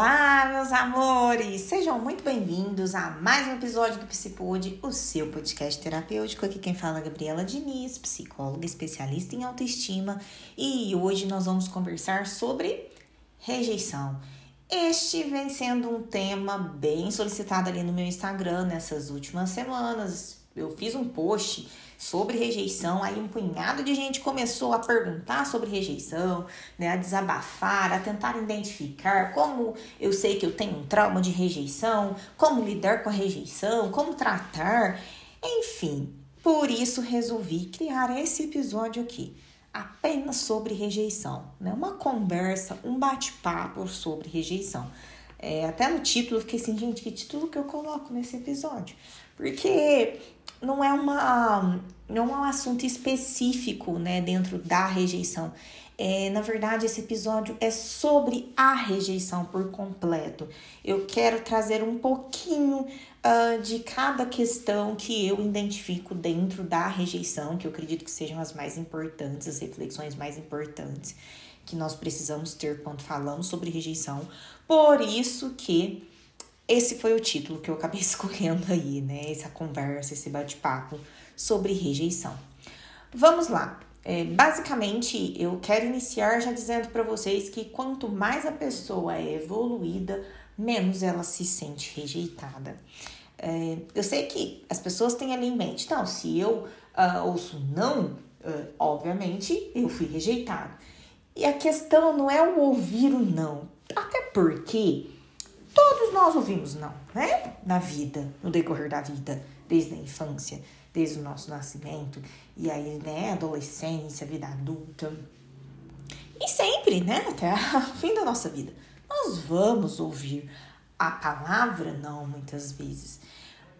Olá, meus amores! Sejam muito bem-vindos a mais um episódio do Psipod, o seu podcast terapêutico. Aqui quem fala é Gabriela Diniz, psicóloga especialista em autoestima, e hoje nós vamos conversar sobre rejeição. Este vem sendo um tema bem solicitado ali no meu Instagram nessas últimas semanas. Eu fiz um post sobre rejeição. Aí um punhado de gente começou a perguntar sobre rejeição, né, a desabafar, a tentar identificar como eu sei que eu tenho um trauma de rejeição, como lidar com a rejeição, como tratar, enfim. Por isso resolvi criar esse episódio aqui, apenas sobre rejeição, né? Uma conversa, um bate-papo sobre rejeição. É, até no título eu fiquei assim, gente, que título que eu coloco nesse episódio? Porque não é uma não é um assunto específico, né, dentro da rejeição. É, na verdade, esse episódio é sobre a rejeição por completo. Eu quero trazer um pouquinho uh, de cada questão que eu identifico dentro da rejeição, que eu acredito que sejam as mais importantes, as reflexões mais importantes que nós precisamos ter quando falamos sobre rejeição. Por isso que esse foi o título que eu acabei escolhendo aí, né? Essa conversa, esse bate-papo sobre rejeição. Vamos lá. É, basicamente, eu quero iniciar já dizendo para vocês que quanto mais a pessoa é evoluída, menos ela se sente rejeitada. É, eu sei que as pessoas têm ali em mente, então, se eu uh, ouço não, uh, obviamente eu fui rejeitado. E a questão não é o ouvir o não, até porque Todos nós ouvimos não, né? Na vida, no decorrer da vida, desde a infância, desde o nosso nascimento, e aí, né, adolescência, vida adulta. E sempre, né, até o fim da nossa vida, nós vamos ouvir a palavra não muitas vezes.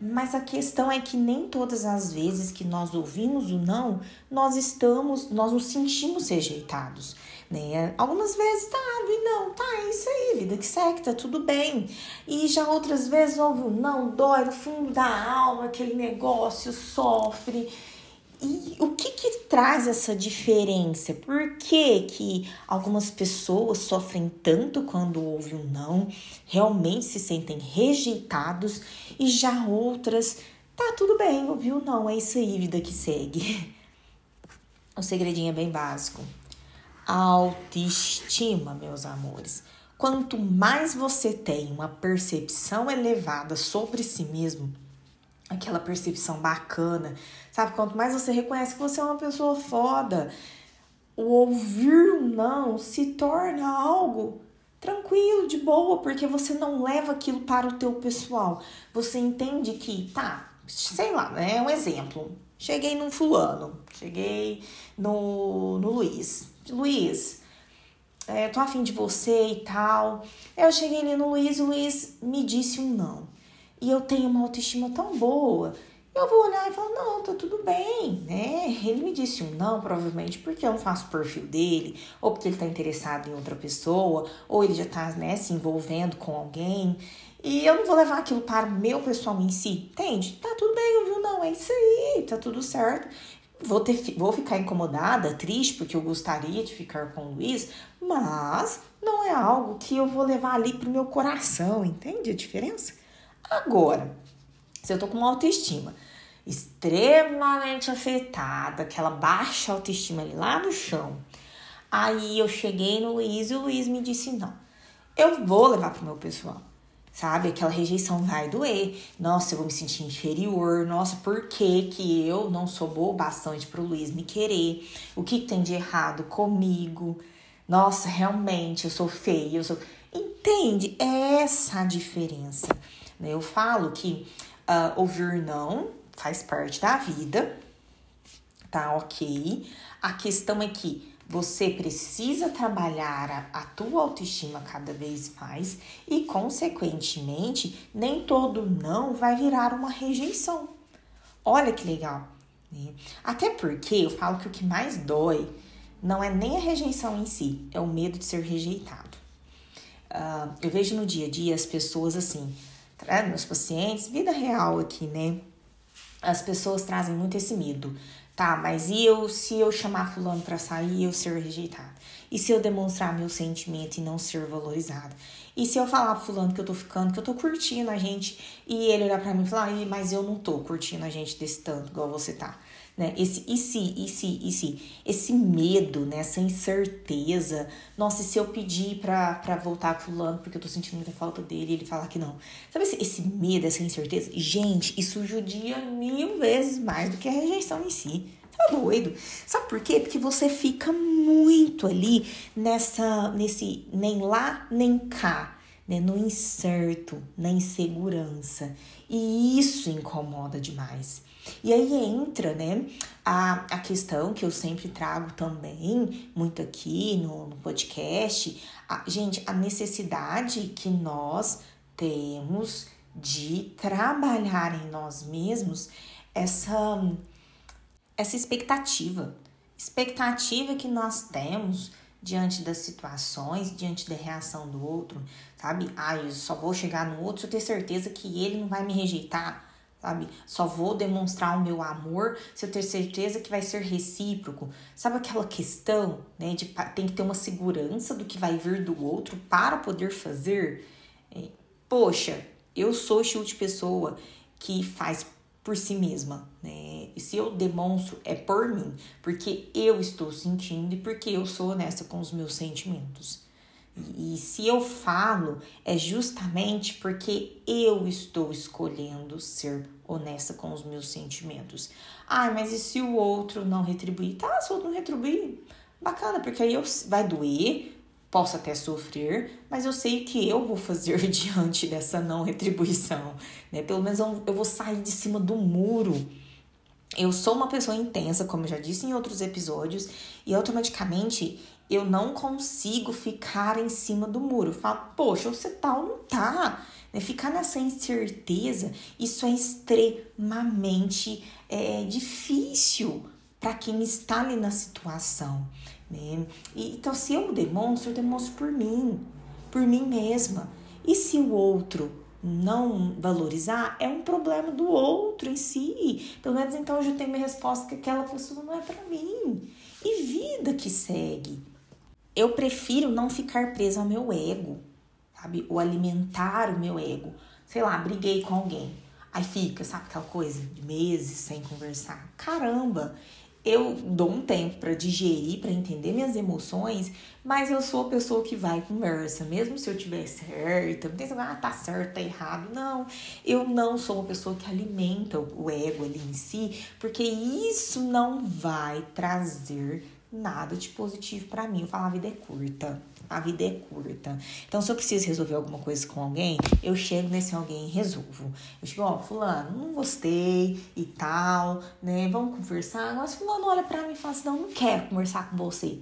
Mas a questão é que nem todas as vezes que nós ouvimos o não, nós estamos, nós nos sentimos rejeitados né? Algumas vezes tá, e não, tá, isso vida que segue, tá tudo bem. E já outras vezes ouve não, dói no fundo da alma, aquele negócio sofre. E o que que traz essa diferença? Por que que algumas pessoas sofrem tanto quando ouvem um não, realmente se sentem rejeitados e já outras, tá tudo bem, ouviu não, é isso aí, vida que segue. O segredinho é bem básico autoestima, meus amores. Quanto mais você tem uma percepção elevada sobre si mesmo, aquela percepção bacana, sabe? Quanto mais você reconhece que você é uma pessoa foda, o ouvir não se torna algo tranquilo, de boa, porque você não leva aquilo para o teu pessoal. Você entende que, tá, sei lá, né? um exemplo. Cheguei num fulano, cheguei no, no Luiz. Luiz, é, tô afim de você e tal. Eu cheguei ali no Luiz e o Luiz me disse um não. E eu tenho uma autoestima tão boa. Eu vou olhar e falar, não, tá tudo bem, né? Ele me disse um não, provavelmente porque eu não faço o perfil dele, ou porque ele tá interessado em outra pessoa, ou ele já tá, né, se envolvendo com alguém. E eu não vou levar aquilo para o meu pessoal em si, entende? Tá tudo bem, ouviu? Não, é isso aí, tá tudo certo. Vou, ter, vou ficar incomodada, triste, porque eu gostaria de ficar com o Luiz, mas não é algo que eu vou levar ali pro meu coração, entende a diferença? Agora, se eu tô com uma autoestima extremamente afetada, aquela baixa autoestima ali lá no chão, aí eu cheguei no Luiz e o Luiz me disse: não, eu vou levar pro meu pessoal sabe? Aquela rejeição vai doer. Nossa, eu vou me sentir inferior. Nossa, por que, que eu não sou boa bastante pro Luiz me querer? O que, que tem de errado comigo? Nossa, realmente eu sou feia, eu sou. Entende? É essa a diferença. Né? Eu falo que uh, ouvir não faz parte da vida, tá ok? A questão é que você precisa trabalhar a, tua autoestima cada vez mais e, consequentemente, nem todo não vai virar uma rejeição. Olha que legal. Né? Até porque eu falo que o que mais dói não é nem a rejeição em si, é o medo de ser rejeitado. Uh, eu vejo no dia a dia as pessoas assim, meus pacientes, vida real aqui, né? As pessoas trazem muito esse medo Tá, mas e eu, se eu chamar fulano para sair, eu ser rejeitado? E se eu demonstrar meu sentimento e não ser valorizado? E se eu falar pro fulano que eu tô ficando, que eu tô curtindo a gente, e ele olhar para mim e falar, mas eu não tô curtindo a gente desse tanto, igual você tá né? Esse e se, e se, e se, esse medo, né? essa incerteza. Nossa, e se eu pedir pra, pra voltar com fulano porque eu tô sentindo muita falta dele e ele falar que não. Sabe esse, esse medo, essa incerteza? Gente, isso judia mil vezes mais do que a rejeição em si. Tá doido. Sabe por quê? Porque você fica muito ali nessa, nesse nem lá, nem cá. Né, no incerto, na insegurança. E isso incomoda demais. E aí entra, né, a, a questão que eu sempre trago também, muito aqui no, no podcast, a, gente, a necessidade que nós temos de trabalhar em nós mesmos essa, essa expectativa. Expectativa que nós temos diante das situações, diante da reação do outro, sabe? Ah, eu só vou chegar no outro se eu ter certeza que ele não vai me rejeitar sabe? Só vou demonstrar o meu amor se eu ter certeza que vai ser recíproco. Sabe aquela questão, né, de tem que ter uma segurança do que vai vir do outro para poder fazer? É, poxa, eu sou o tipo de pessoa que faz por si mesma, né? E se eu demonstro é por mim, porque eu estou sentindo e porque eu sou honesta com os meus sentimentos. E, se eu falo, é justamente porque eu estou escolhendo ser honesta com os meus sentimentos. Ah, mas e se o outro não retribuir? Tá, se o outro não retribuir, bacana, porque aí eu, vai doer, posso até sofrer, mas eu sei que eu vou fazer diante dessa não retribuição, né? Pelo menos eu, eu vou sair de cima do muro. Eu sou uma pessoa intensa, como eu já disse em outros episódios, e automaticamente eu não consigo ficar em cima do muro. Eu falo, poxa, você tá ou não tá? Né? Ficar nessa incerteza, isso é extremamente é, difícil para quem está ali na situação. Né? E, então, se eu demonstro, eu demonstro por mim, por mim mesma. E se o outro não valorizar, é um problema do outro em si. Pelo menos então eu já tenho minha resposta que aquela pessoa não é para mim. E vida que segue eu prefiro não ficar presa ao meu ego, sabe? Ou alimentar o meu ego. Sei lá, briguei com alguém. Aí fica, sabe, aquela coisa de meses sem conversar. Caramba, eu dou um tempo para digerir, para entender minhas emoções, mas eu sou a pessoa que vai e conversa, mesmo se eu tiver certa, não tem esse, ah, tá certo, tá errado. Não, eu não sou uma pessoa que alimenta o ego ali em si, porque isso não vai trazer nada de positivo para mim. Eu falo, a vida é curta. A vida é curta. Então, se eu preciso resolver alguma coisa com alguém, eu chego nesse alguém e resolvo. Eu chego, ó, fulano, não gostei e tal, né? Vamos conversar. Mas fulano olha para mim e fala assim, não, não quero conversar com você.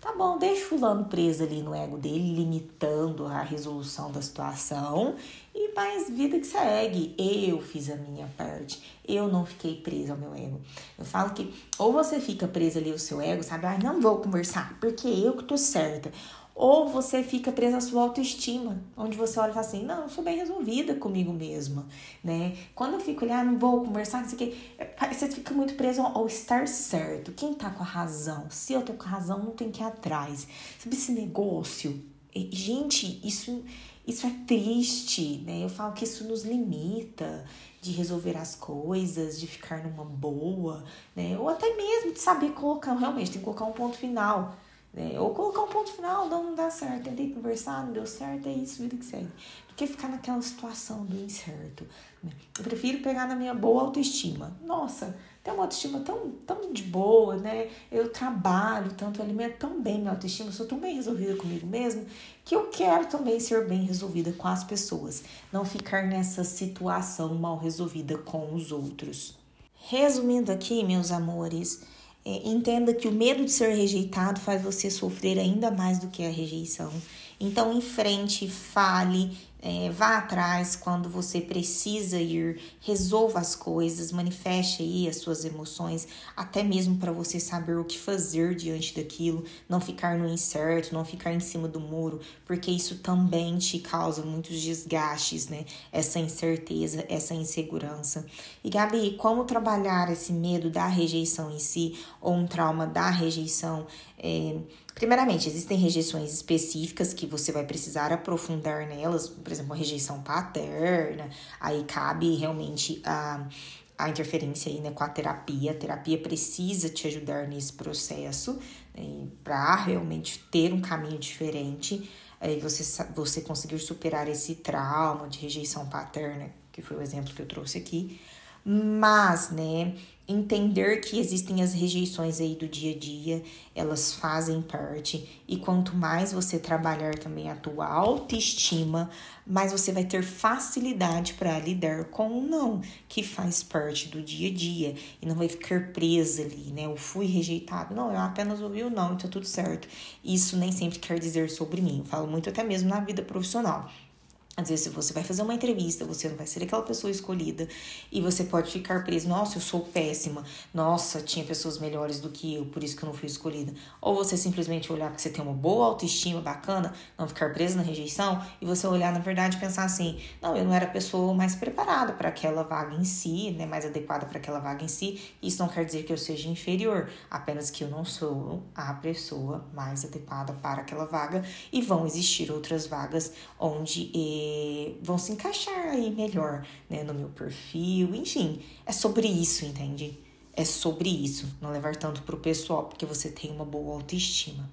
Tá bom, deixa fulano preso ali no ego dele, limitando a resolução da situação. E mais vida que segue. Eu fiz a minha parte. Eu não fiquei presa ao meu ego. Eu falo que ou você fica presa ali ao seu ego, sabe? Ah, não vou conversar, porque eu que tô certa. Ou você fica presa à sua autoestima, onde você olha e fala assim: não, eu sou bem resolvida comigo mesma, né? Quando eu fico olhando, ah, não vou conversar, não sei o quê, você fica muito preso ao estar certo. Quem tá com a razão? Se eu tô com a razão, não tem que ir atrás. Sabe esse negócio? Gente, isso, isso é triste, né? Eu falo que isso nos limita de resolver as coisas, de ficar numa boa, né? Ou até mesmo de saber colocar, realmente, tem que colocar um ponto final né? Ou colocar um ponto final, não, dá certo, tentei conversar, não deu certo, é isso, vida que segue. Do que ficar naquela situação do incerto. Né? Eu prefiro pegar na minha boa autoestima. Nossa, tem uma autoestima tão, tão de boa, né? Eu trabalho tanto, eu alimento tão bem minha autoestima, sou tão bem resolvida comigo mesmo, que eu quero também ser bem resolvida com as pessoas. Não ficar nessa situação mal resolvida com os outros. Resumindo aqui, meus amores, é, entenda que o medo de ser rejeitado faz você sofrer ainda mais do que a rejeição. Então, em frente, fale, é, vá atrás quando você precisa ir, resolva as coisas, manifeste aí as suas emoções, até mesmo para você saber o que fazer diante daquilo, não ficar no incerto, não ficar em cima do muro, porque isso também te causa muitos desgastes, né? Essa incerteza, essa insegurança. E Gabi, como trabalhar esse medo da rejeição em si, ou um trauma da rejeição? É, Primeiramente, existem rejeições específicas que você vai precisar aprofundar nelas, por exemplo, uma rejeição paterna, aí cabe realmente a, a interferência aí, né, com a terapia. A terapia precisa te ajudar nesse processo né, para realmente ter um caminho diferente, aí você, você conseguir superar esse trauma de rejeição paterna, que foi o exemplo que eu trouxe aqui. Mas, né, entender que existem as rejeições aí do dia a dia, elas fazem parte, e quanto mais você trabalhar também a tua autoestima, mais você vai ter facilidade para lidar com o não, que faz parte do dia a dia, e não vai ficar presa ali, né? Eu fui rejeitado. Não, eu apenas ouvi o não, então tudo certo. Isso nem sempre quer dizer sobre mim. Eu falo muito até mesmo na vida profissional. Às vezes, se você vai fazer uma entrevista, você não vai ser aquela pessoa escolhida e você pode ficar preso. Nossa, eu sou péssima. Nossa, tinha pessoas melhores do que eu, por isso que eu não fui escolhida. Ou você simplesmente olhar que você tem uma boa autoestima bacana, não ficar preso na rejeição e você olhar na verdade e pensar assim: não, eu não era a pessoa mais preparada para aquela vaga em si, né, mais adequada para aquela vaga em si. Isso não quer dizer que eu seja inferior, apenas que eu não sou a pessoa mais adequada para aquela vaga e vão existir outras vagas onde. Vão se encaixar aí melhor, né, no meu perfil, enfim, é sobre isso, entende? É sobre isso, não levar tanto pro pessoal, porque você tem uma boa autoestima.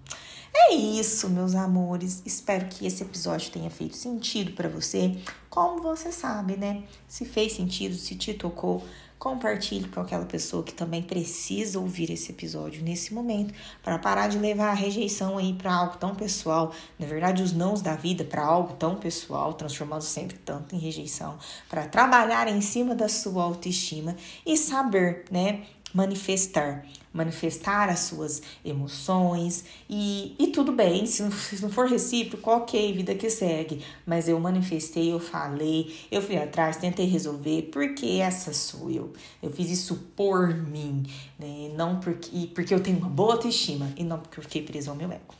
É isso, meus amores. Espero que esse episódio tenha feito sentido para você. Como você sabe, né? Se fez sentido, se te tocou, compartilhe com aquela pessoa que também precisa ouvir esse episódio nesse momento, para parar de levar a rejeição aí para algo tão pessoal, na verdade os nãos da vida para algo tão pessoal, transformando sempre tanto em rejeição, para trabalhar em cima da sua autoestima e saber, né, manifestar manifestar as suas emoções e, e tudo bem, se não, se não for recíproco, ok, vida que segue. Mas eu manifestei, eu falei, eu fui atrás, tentei resolver, porque essa sou eu. Eu fiz isso por mim, né? Não porque, porque eu tenho uma boa autoestima e não porque eu fiquei preso ao meu ego.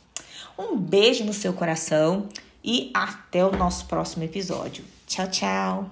Um beijo no seu coração e até o nosso próximo episódio. Tchau, tchau!